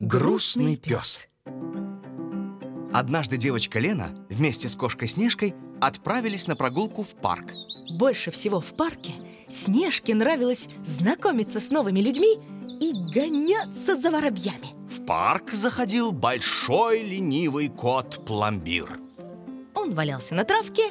Грустный пес. Однажды девочка Лена вместе с кошкой Снежкой отправились на прогулку в парк. Больше всего в парке Снежке нравилось знакомиться с новыми людьми и гоняться за воробьями. В парк заходил большой ленивый кот Пломбир. Он валялся на травке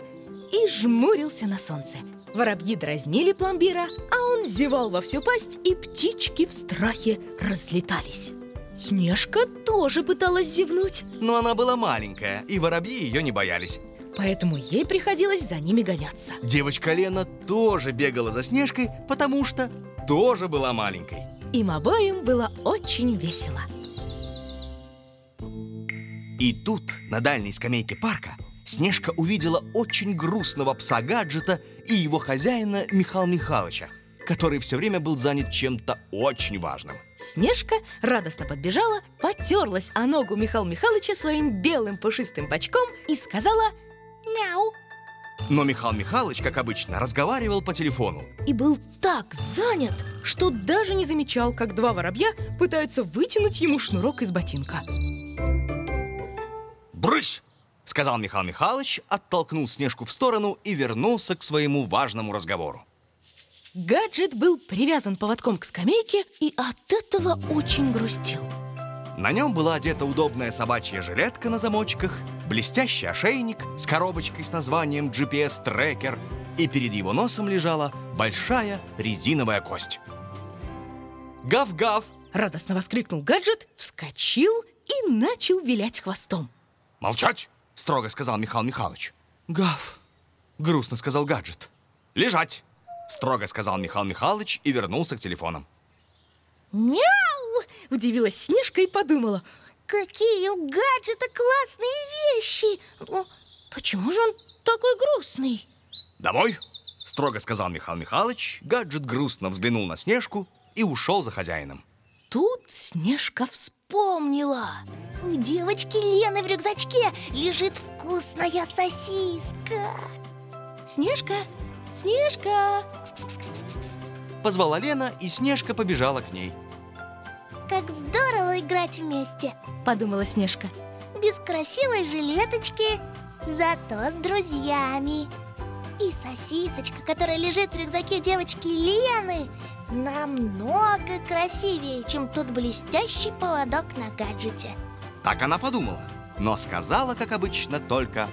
и жмурился на солнце. Воробьи дразнили пломбира, а он зевал во всю пасть, и птички в страхе разлетались. Снежка тоже пыталась зевнуть, Но она была маленькая, и воробьи ее не боялись. поэтому ей приходилось за ними гоняться. Девочка Лена тоже бегала за Снежкой, потому что тоже была маленькой. Им обоим было очень весело. И тут, на дальней скамейке парка, Снежка увидела очень грустного пса Гаджета и его хозяина Михаила Михайловича, который все время был занят чем-то очень важным. Снежка радостно подбежала, потерлась о ногу Михаила Михайловича своим белым пушистым бочком и сказала «Мяу!» Но Михаил Михайлович, как обычно, разговаривал по телефону. и был так занят, что даже не замечал, как два воробья пытаются вытянуть ему шнурок из ботинка. «Брысь!» — сказал Михаил Михайлович, оттолкнул Снежку в сторону и вернулся к своему важному разговору. Гаджет был привязан поводком к скамейке и от этого очень грустил. На нем была одета удобная собачья жилетка на замочках, блестящий ошейник с коробочкой с названием GPS-трекер, и перед его носом лежала большая резиновая кость. Гав-гав! Радостно воскликнул гаджет, вскочил и начал вилять хвостом. Молчать! строго сказал Михаил Михайлович. Гав! грустно сказал гаджет. Лежать! Строго сказал Михаил Михайлович и вернулся к телефонам. Мяу! Удивилась Снежка и подумала, какие у гаджета классные вещи! Но почему же он такой грустный? Домой! строго сказал Михаил Михайлович. Гаджет грустно взглянул на Снежку и ушел за хозяином. Тут Снежка вспомнила. У девочки Лены в рюкзачке лежит вкусная сосиска. Снежка, Снежка! Позвала Лена, и Снежка побежала к ней. Как здорово играть вместе. Подумала Снежка. Без красивой жилеточки, зато с друзьями. И сосисочка, которая лежит в рюкзаке девочки Лены, намного красивее, чем тот блестящий поводок на гаджете. Так она подумала, но сказала, как обычно, только